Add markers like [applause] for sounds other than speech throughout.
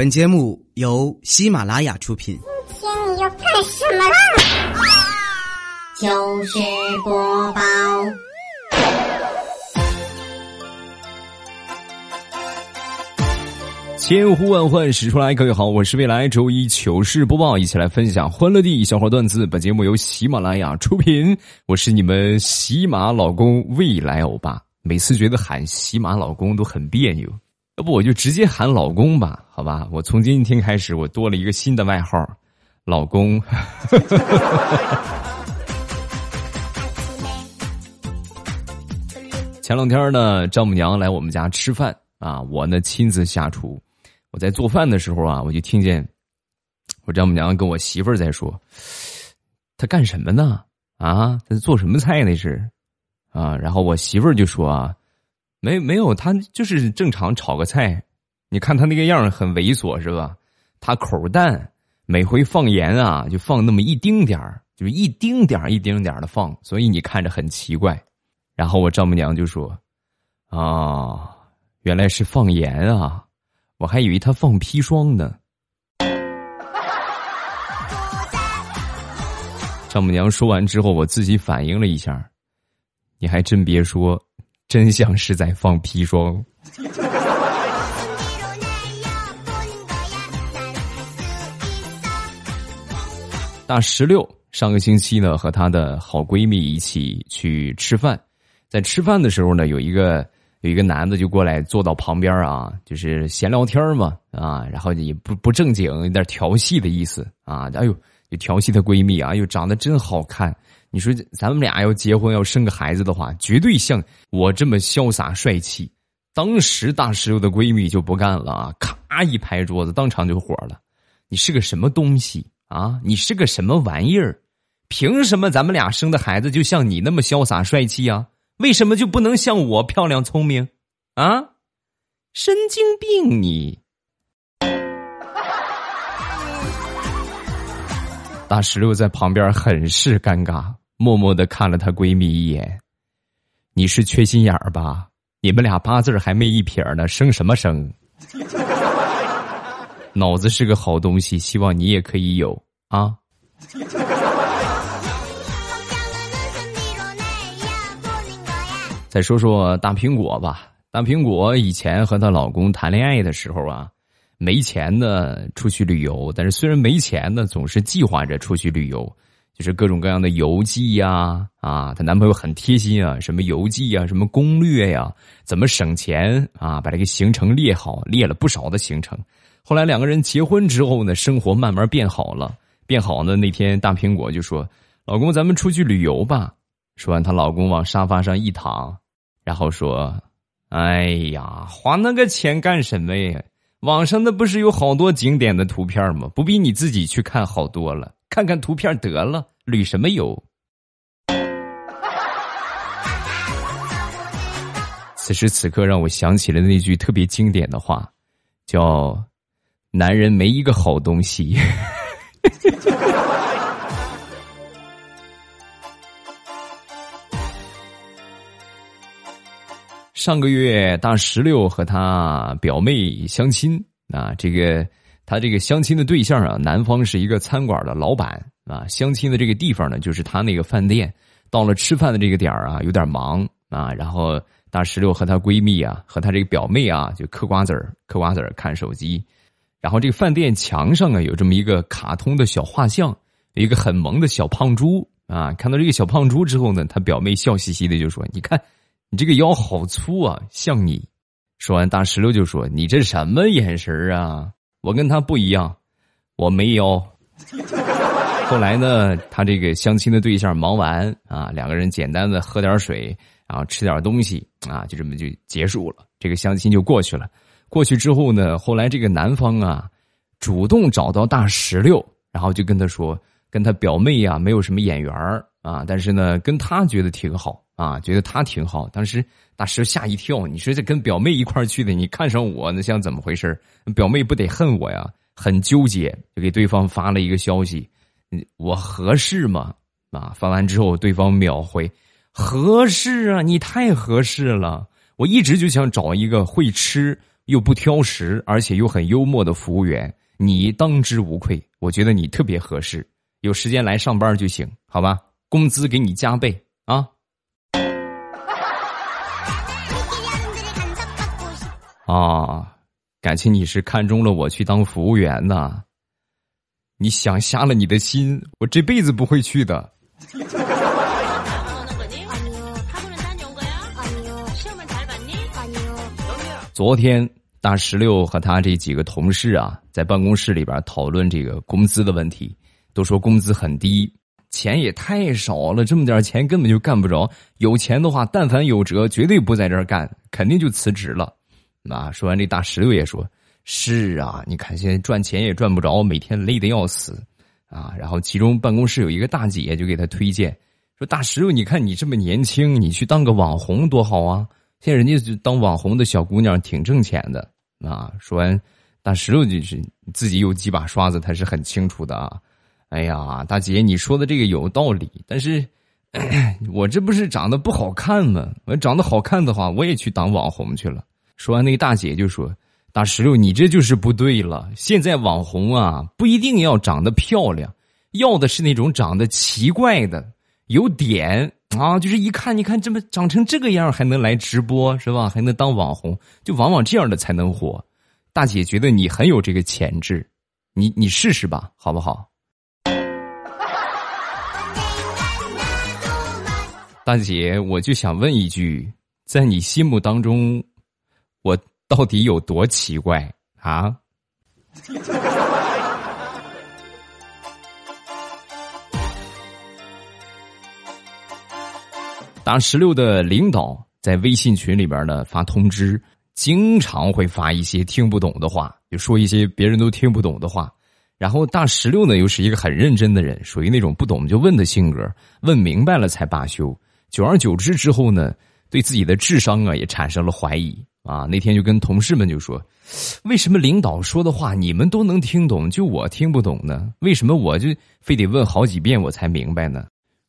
本节目由喜马拉雅出品。今天你要干什么啦？糗事播报。千呼万唤始出来，各位好，我是未来周一糗事播报，一起来分享欢乐地笑话段子。本节目由喜马拉雅出品，我是你们喜马老公未来欧巴。每次觉得喊喜马老公都很别扭，要不我就直接喊老公吧？好吧，我从今天开始，我多了一个新的外号，老公。[laughs] 前两天呢，丈母娘来我们家吃饭啊，我呢亲自下厨。我在做饭的时候啊，我就听见我丈母娘跟我媳妇儿在说：“他干什么呢？啊，他做什么菜那是？啊？”然后我媳妇儿就说：“啊，没没有，他就是正常炒个菜。你看他那个样很猥琐是吧？他口淡，每回放盐啊，就放那么一丁点儿，就一丁点儿一丁点儿的放，所以你看着很奇怪。”然后我丈母娘就说：“啊，原来是放盐啊，我还以为他放砒霜呢。”丈母娘说完之后，我自己反应了一下，你还真别说，真像是在放砒霜。大石榴上个星期呢，和她的好闺蜜一起去吃饭。在吃饭的时候呢，有一个有一个男的就过来坐到旁边啊，就是闲聊天嘛啊，然后也不不正经，有点调戏的意思啊。哎呦，就调戏她闺蜜啊，哎呦长得真好看。你说咱们俩要结婚要生个孩子的话，绝对像我这么潇洒帅气。当时大石榴的闺蜜就不干了啊，咔一拍桌子，当场就火了。你是个什么东西啊？你是个什么玩意儿？凭什么咱们俩生的孩子就像你那么潇洒帅气啊？为什么就不能像我漂亮聪明，啊？神经病你！[laughs] 大石榴在旁边很是尴尬，默默的看了她闺蜜一眼。你是缺心眼儿吧？你们俩八字还没一撇呢，生什么生？[laughs] 脑子是个好东西，希望你也可以有啊。再说说大苹果吧。大苹果以前和她老公谈恋爱的时候啊，没钱呢出去旅游，但是虽然没钱呢，总是计划着出去旅游，就是各种各样的游记呀啊。她男朋友很贴心啊，什么游记呀，什么攻略呀，怎么省钱啊，把这个行程列好，列了不少的行程。后来两个人结婚之后呢，生活慢慢变好了，变好呢。那天大苹果就说：“老公，咱们出去旅游吧。”说完，她老公往沙发上一躺。然后说：“哎呀，花那个钱干什么呀？网上那不是有好多景点的图片吗？不比你自己去看好多了？看看图片得了，旅什么游？”此时此刻，让我想起了那句特别经典的话，叫“男人没一个好东西。” [laughs] 上个月，大石榴和他表妹相亲啊。这个他这个相亲的对象啊，男方是一个餐馆的老板啊。相亲的这个地方呢，就是他那个饭店。到了吃饭的这个点儿啊，有点忙啊。然后大石榴和她闺蜜啊，和她这个表妹啊，就嗑瓜子儿、嗑瓜子儿、看手机。然后这个饭店墙上啊，有这么一个卡通的小画像，一个很萌的小胖猪啊。看到这个小胖猪之后呢，他表妹笑嘻嘻的就说：“你看。”你这个腰好粗啊，像你。说完，大石榴就说：“你这什么眼神啊？我跟他不一样，我没腰。[laughs] ”后来呢，他这个相亲的对象忙完啊，两个人简单的喝点水，然后吃点东西啊，就这么就结束了。这个相亲就过去了。过去之后呢，后来这个男方啊，主动找到大石榴，然后就跟他说，跟他表妹呀没有什么眼缘啊，但是呢，跟他觉得挺好。啊，觉得他挺好。当时大师吓一跳，你说这跟表妹一块去的，你看上我，那像怎么回事表妹不得恨我呀？很纠结，就给对方发了一个消息：“我合适吗？”啊，发完之后，对方秒回：“合适啊，你太合适了。我一直就想找一个会吃、又不挑食，而且又很幽默的服务员，你当之无愧。我觉得你特别合适，有时间来上班就行，好吧？工资给你加倍啊！感情你是看中了我去当服务员呢？你想瞎了你的心，我这辈子不会去的。昨天大石榴和他这几个同事啊，在办公室里边讨论这个工资的问题，都说工资很低，钱也太少了，这么点钱根本就干不着。有钱的话，但凡有辙，绝对不在这儿干，肯定就辞职了。啊，说完这大石榴也说：“是啊，你看现在赚钱也赚不着，每天累得要死啊。”然后其中办公室有一个大姐就给他推荐说：“大石榴，你看你这么年轻，你去当个网红多好啊！现在人家就当网红的小姑娘挺挣钱的啊。”说完，大石榴就是自己有几把刷子，他是很清楚的啊。哎呀，大姐，你说的这个有道理，但是 [clears throat] 我这不是长得不好看吗？我长得好看的话，我也去当网红去了。说完，那个大姐就说：“大石榴，你这就是不对了。现在网红啊，不一定要长得漂亮，要的是那种长得奇怪的，有点啊，就是一看，你看这么长成这个样，还能来直播是吧？还能当网红，就往往这样的才能火。大姐觉得你很有这个潜质，你你试试吧，好不好？” [laughs] 大姐，我就想问一句，在你心目当中。我到底有多奇怪啊？大石榴的领导在微信群里边呢发通知，经常会发一些听不懂的话，就说一些别人都听不懂的话。然后大石榴呢又是一个很认真的人，属于那种不懂就问的性格，问明白了才罢休。久而久之之后呢，对自己的智商啊也产生了怀疑。啊，那天就跟同事们就说，为什么领导说的话你们都能听懂，就我听不懂呢？为什么我就非得问好几遍我才明白呢？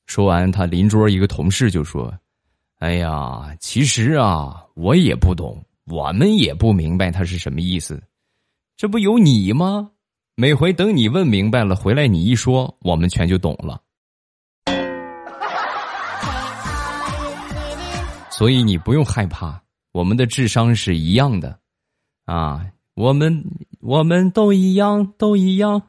说完，他邻桌一个同事就说：“哎呀，其实啊，我也不懂，我们也不明白他是什么意思。这不有你吗？每回等你问明白了，回来你一说，我们全就懂了。所以你不用害怕。”我们的智商是一样的，啊，我们我们都一样，都一样。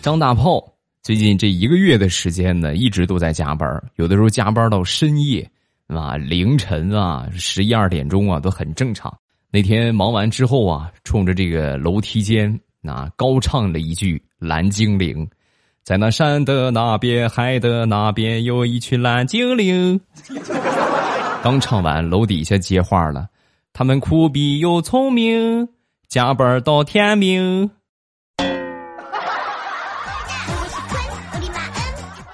张大炮最近这一个月的时间呢，一直都在加班，有的时候加班到深夜，啊，凌晨啊，十一二点钟啊，都很正常。那天忙完之后啊，冲着这个楼梯间啊，高唱了一句《蓝精灵》。在那山的那边，海的那边，有一群蓝精灵。[laughs] 刚唱完，楼底下接话了：“他们苦逼又聪明，加班到天明。”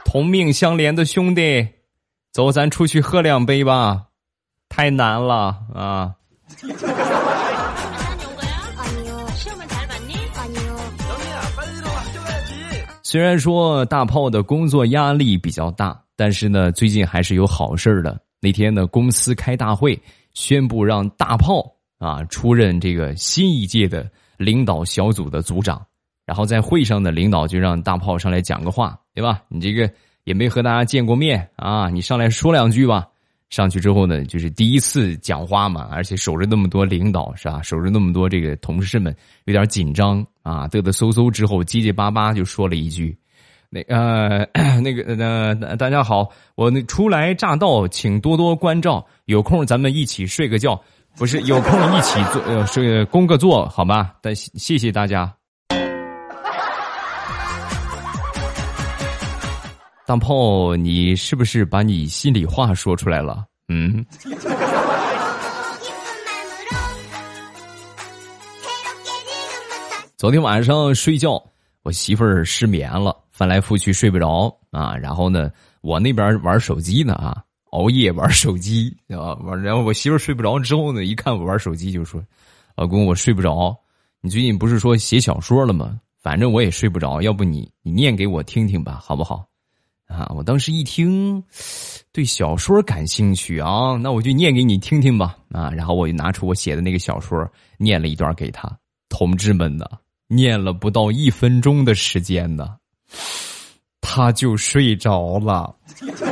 同命相连的兄弟，走，咱出去喝两杯吧。太难了啊！虽然说大炮的工作压力比较大，但是呢，最近还是有好事的。那天呢，公司开大会，宣布让大炮啊出任这个新一届的领导小组的组长。然后在会上呢，领导就让大炮上来讲个话，对吧？你这个也没和大家见过面啊，你上来说两句吧。上去之后呢，就是第一次讲话嘛，而且守着那么多领导是吧？守着那么多这个同事们，有点紧张啊，嘚嘚嗖嗖之后，结结巴巴就说了一句：“那呃，[clears throat] 那个呃，大家好，我那初来乍到，请多多关照，有空咱们一起睡个觉，不是有空一起做呃睡工个作，好吧？但谢谢大家。”大炮，你是不是把你心里话说出来了？嗯。昨天晚上睡觉，我媳妇儿失眠了，翻来覆去睡不着啊。然后呢，我那边玩手机呢啊，熬夜玩手机啊。完，然后我媳妇儿睡不着之后呢，一看我玩手机，就说：“老公，我睡不着。你最近不是说写小说了吗？反正我也睡不着，要不你你念给我听听吧，好不好？”啊！我当时一听，对小说感兴趣啊，那我就念给你听听吧啊！然后我就拿出我写的那个小说，念了一段给他。同志们呢，念了不到一分钟的时间呢，他就睡着了。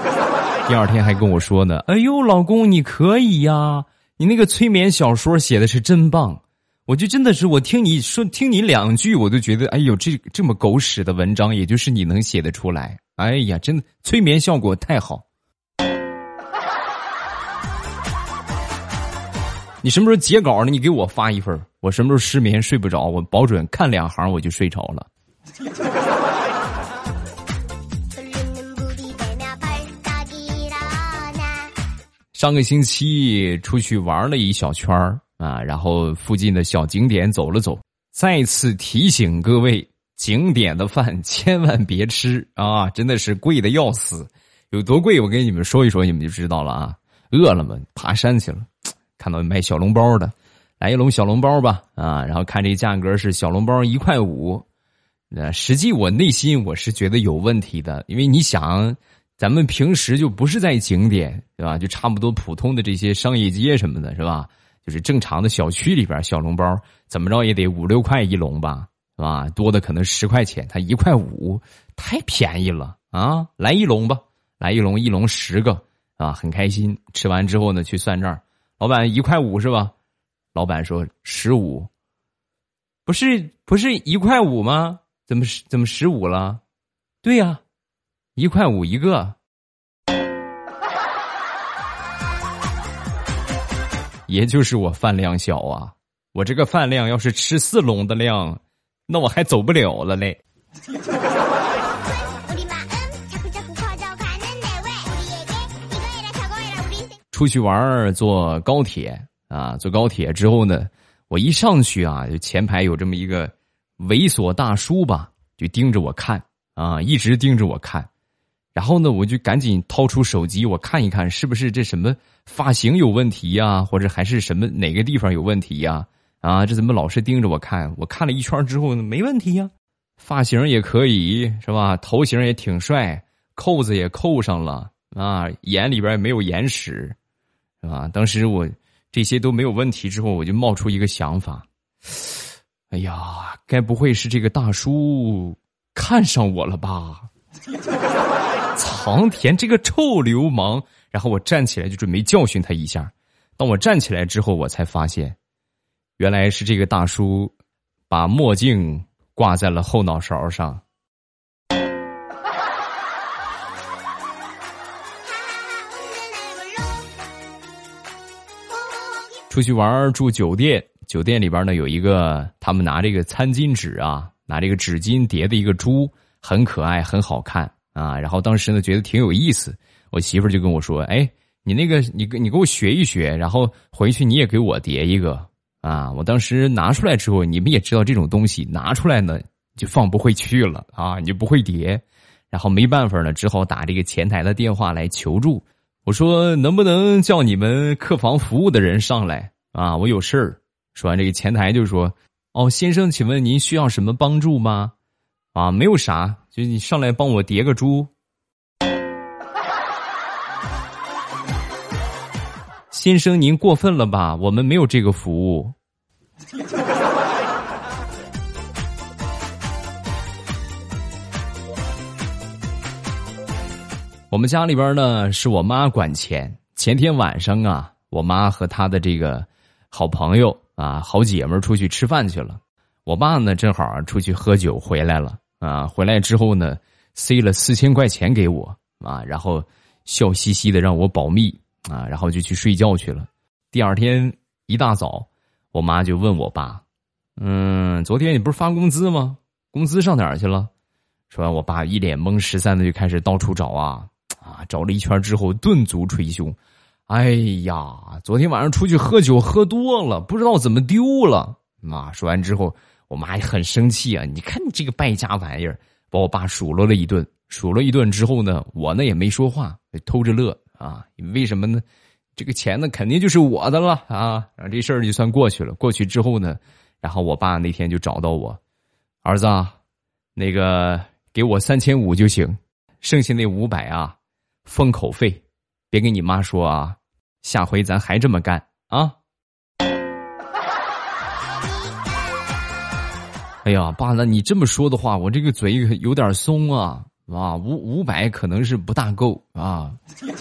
[laughs] 第二天还跟我说呢：“哎呦，老公你可以呀，你那个催眠小说写的是真棒。”我就真的是，我听你说听你两句，我都觉得，哎呦，这这么狗屎的文章，也就是你能写得出来。哎呀，真的催眠效果太好。你什么时候截稿呢？你给我发一份我什么时候失眠睡不着，我保准看两行我就睡着了。上个星期出去玩了一小圈儿。啊，然后附近的小景点走了走，再次提醒各位，景点的饭千万别吃啊！真的是贵的要死，有多贵我跟你们说一说，你们就知道了啊！饿了么爬山去了，看到卖小笼包的，来一笼小笼包吧啊！然后看这价格是小笼包一块五，那实际我内心我是觉得有问题的，因为你想，咱们平时就不是在景点对吧？就差不多普通的这些商业街什么的，是吧？就是正常的小区里边小笼包，怎么着也得五六块一笼吧，是吧？多的可能十块钱，它一块五，太便宜了啊！来一笼吧，来一笼，一笼十个啊，很开心。吃完之后呢，去算账，老板一块五是吧？老板说十五，不是不是一块五吗？怎么怎么十五了？对呀，一块五一个。[laughs] 也就是我饭量小啊，我这个饭量要是吃四笼的量，那我还走不了了嘞。出去玩坐高铁啊，坐高铁之后呢，我一上去啊，就前排有这么一个猥琐大叔吧，就盯着我看啊，一直盯着我看。然后呢，我就赶紧掏出手机，我看一看是不是这什么发型有问题呀，或者还是什么哪个地方有问题呀？啊，这怎么老是盯着我看？我看了一圈之后呢，没问题呀，发型也可以是吧？头型也挺帅，扣子也扣上了啊，眼里边也没有眼屎，是吧？当时我这些都没有问题之后，我就冒出一个想法，哎呀，该不会是这个大叔看上我了吧？[laughs] 藏田这个臭流氓！然后我站起来就准备教训他一下。当我站起来之后，我才发现，原来是这个大叔把墨镜挂在了后脑勺上。出去玩住酒店，酒店里边呢有一个，他们拿这个餐巾纸啊，拿这个纸巾叠的一个猪，很可爱，很好看。啊，然后当时呢觉得挺有意思，我媳妇就跟我说：“哎，你那个你你给我学一学，然后回去你也给我叠一个。”啊，我当时拿出来之后，你们也知道这种东西拿出来呢就放不回去了啊，你就不会叠，然后没办法呢，只好打这个前台的电话来求助。我说能不能叫你们客房服务的人上来啊？我有事儿。说完这个前台就说：“哦，先生，请问您需要什么帮助吗？”啊，没有啥，就你上来帮我叠个猪。先生，您过分了吧？我们没有这个服务。我们家里边呢，是我妈管钱。前天晚上啊，我妈和她的这个好朋友啊、好姐们出去吃饭去了。我爸呢，正好出去喝酒回来了。啊，回来之后呢，塞了四千块钱给我啊，然后笑嘻嘻的让我保密啊，然后就去睡觉去了。第二天一大早，我妈就问我爸：“嗯，昨天你不是发工资吗？工资上哪儿去了？”说完，我爸一脸懵十三的就开始到处找啊找了一圈之后顿足捶胸：“哎呀，昨天晚上出去喝酒喝多了，不知道怎么丢了。”妈说完之后。我妈也很生气啊！你看你这个败家玩意儿，把我爸数落了一顿。数落一顿之后呢，我呢也没说话，偷着乐啊。为什么呢？这个钱呢，肯定就是我的了啊。然后这事儿就算过去了。过去之后呢，然后我爸那天就找到我，儿子，啊那个给我三千五就行。剩下那五百啊，封口费，别跟你妈说啊，下回咱还这么干啊。[laughs] 哎呀，爸，那你这么说的话，我这个嘴有点松啊啊，五五百可能是不大够啊。[laughs]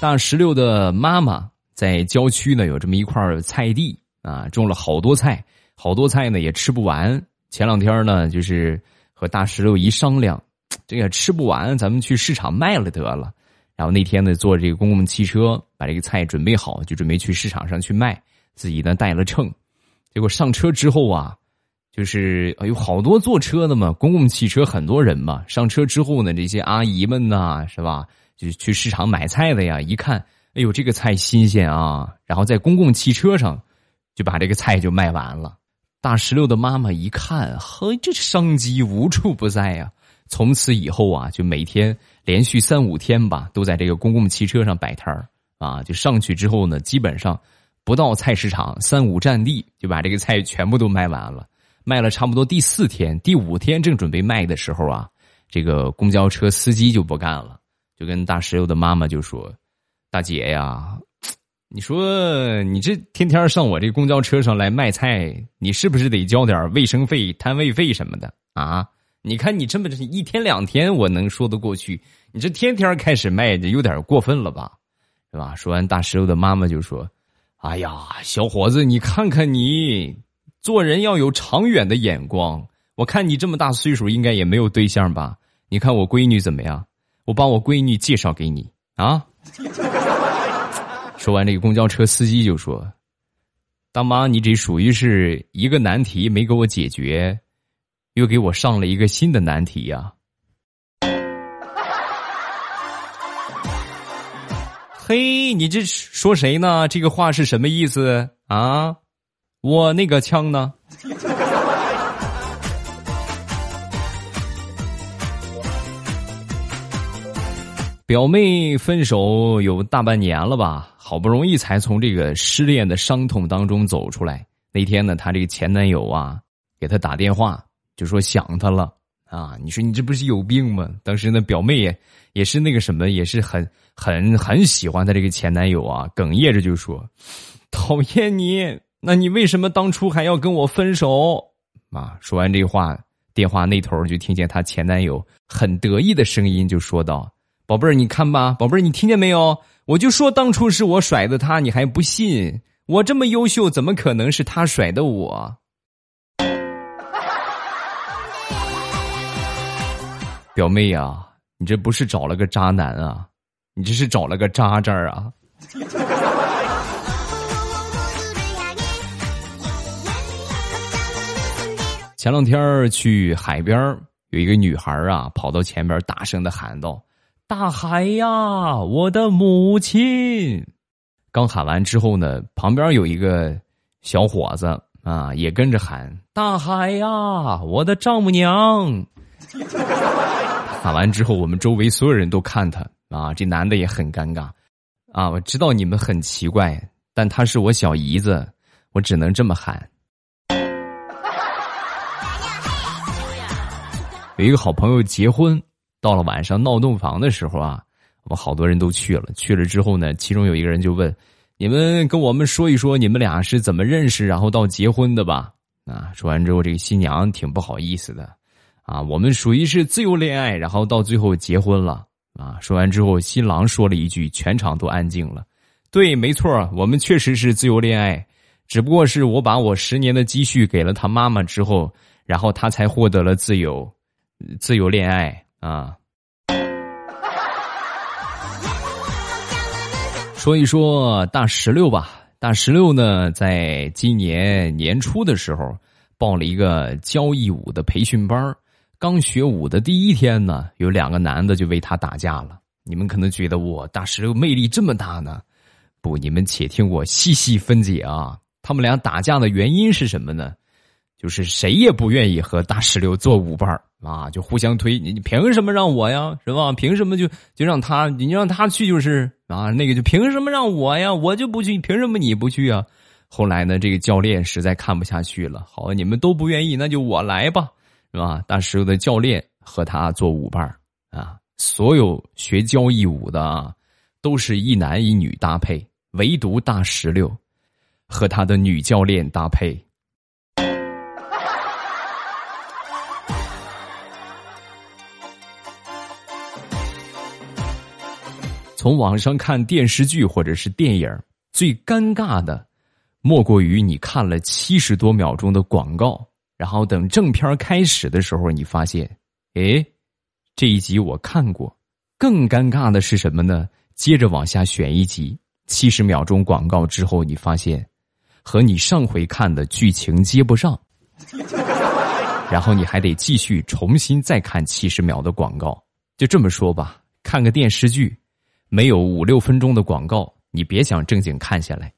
大石榴的妈妈在郊区呢，有这么一块菜地啊，种了好多菜，好多菜呢也吃不完。前两天呢，就是和大石榴一商量，[tsk] 这个吃不完，咱们去市场卖了得了。然后那天呢，坐这个公共汽车把这个菜准备好，就准备去市场上去卖。自己呢带了秤，结果上车之后啊，就是有好多坐车的嘛，公共汽车很多人嘛。上车之后呢，这些阿姨们呐，是吧？就去市场买菜的呀，一看，哎呦，这个菜新鲜啊！然后在公共汽车上就把这个菜就卖完了。大石榴的妈妈一看，嘿，这商机无处不在呀！从此以后啊，就每天。连续三五天吧，都在这个公共汽车上摆摊儿啊！就上去之后呢，基本上不到菜市场三五站地就把这个菜全部都卖完了。卖了差不多第四天、第五天正准备卖的时候啊，这个公交车司机就不干了，就跟大石榴的妈妈就说：“大姐呀，你说你这天天上我这公交车上来卖菜，你是不是得交点卫生费、摊位费什么的啊？”你看你这么一天两天我能说得过去，你这天天开始卖，就有点过分了吧，是吧？说完，大石榴的妈妈就说：“哎呀，小伙子，你看看你，做人要有长远的眼光。我看你这么大岁数，应该也没有对象吧？你看我闺女怎么样？我把我闺女介绍给你啊。”说完，这个公交车司机就说：“大妈，你这属于是一个难题没给我解决。”又给我上了一个新的难题呀！嘿，你这说谁呢？这个话是什么意思啊？我那个枪呢？表妹分手有大半年了吧？好不容易才从这个失恋的伤痛当中走出来。那天呢，她这个前男友啊，给她打电话。就说想她了啊！你说你这不是有病吗？当时呢，表妹也也是那个什么，也是很很很喜欢她这个前男友啊，哽咽着就说：“讨厌你，那你为什么当初还要跟我分手？”啊！说完这话，电话那头就听见她前男友很得意的声音，就说道：“宝贝儿，你看吧，宝贝儿，你听见没有？我就说当初是我甩的他，你还不信？我这么优秀，怎么可能是他甩的我？”表妹呀，你这不是找了个渣男啊，你这是找了个渣渣啊！前两天去海边有一个女孩啊，跑到前边大声的喊道：“大海呀，我的母亲！”刚喊完之后呢，旁边有一个小伙子啊，也跟着喊：“大海呀，我的丈母娘！” [laughs] 喊完之后，我们周围所有人都看他啊，这男的也很尴尬啊。我知道你们很奇怪，但他是我小姨子，我只能这么喊。[laughs] 有一个好朋友结婚，到了晚上闹洞房的时候啊，我们好多人都去了。去了之后呢，其中有一个人就问：“你们跟我们说一说，你们俩是怎么认识，然后到结婚的吧？”啊，说完之后，这个新娘挺不好意思的。啊，我们属于是自由恋爱，然后到最后结婚了。啊，说完之后，新郎说了一句，全场都安静了。对，没错，我们确实是自由恋爱，只不过是我把我十年的积蓄给了他妈妈之后，然后他才获得了自由，自由恋爱啊。说一说大石榴吧，大石榴呢，在今年年初的时候报了一个交谊舞的培训班刚学舞的第一天呢，有两个男的就为他打架了。你们可能觉得我大石榴魅力这么大呢？不，你们且听我细细分解啊。他们俩打架的原因是什么呢？就是谁也不愿意和大石榴做舞伴啊，就互相推。你你凭什么让我呀？是吧？凭什么就就让他？你让他去就是啊？那个就凭什么让我呀？我就不去，凭什么你不去啊？后来呢，这个教练实在看不下去了，好，你们都不愿意，那就我来吧，是吧？大石榴的教练和他做舞伴啊，所有学交谊舞的啊，都是一男一女搭配，唯独大石榴和他的女教练搭配。从网上看电视剧或者是电影，最尴尬的，莫过于你看了七十多秒钟的广告，然后等正片开始的时候，你发现，哎，这一集我看过。更尴尬的是什么呢？接着往下选一集，七十秒钟广告之后，你发现和你上回看的剧情接不上，[laughs] 然后你还得继续重新再看七十秒的广告。就这么说吧，看个电视剧。没有五六分钟的广告，你别想正经看下来。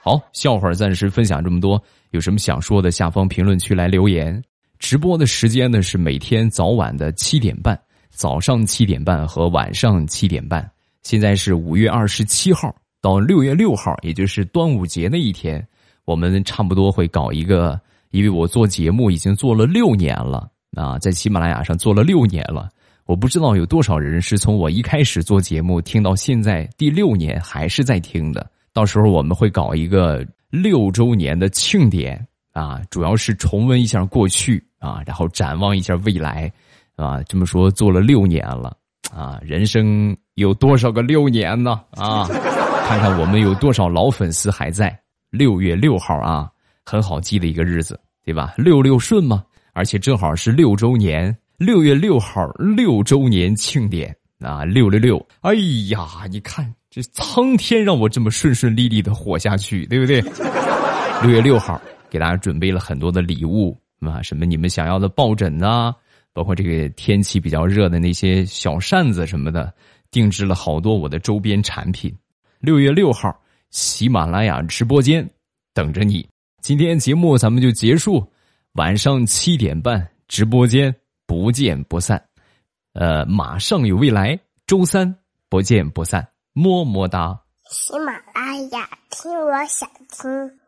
好，笑话暂时分享这么多，有什么想说的，下方评论区来留言。直播的时间呢是每天早晚的七点半，早上七点半和晚上七点半。现在是五月二十七号到六月六号，也就是端午节那一天，我们差不多会搞一个，因为我做节目已经做了六年了。啊，在喜马拉雅上做了六年了，我不知道有多少人是从我一开始做节目听到现在第六年还是在听的。到时候我们会搞一个六周年的庆典啊，主要是重温一下过去啊，然后展望一下未来啊。这么说做了六年了啊，人生有多少个六年呢？啊，看看我们有多少老粉丝还在。六月六号啊，很好记的一个日子，对吧？六六顺吗？而且正好是六周年，六月六号六周年庆典啊，六六六！哎呀，你看这苍天让我这么顺顺利利的活下去，对不对？六月六号给大家准备了很多的礼物啊，什么你们想要的抱枕啊，包括这个天气比较热的那些小扇子什么的，定制了好多我的周边产品。六月六号，喜马拉雅直播间等着你。今天节目咱们就结束。晚上七点半，直播间不见不散。呃，马上有未来，周三不见不散，么么哒。喜马拉雅，听我想听。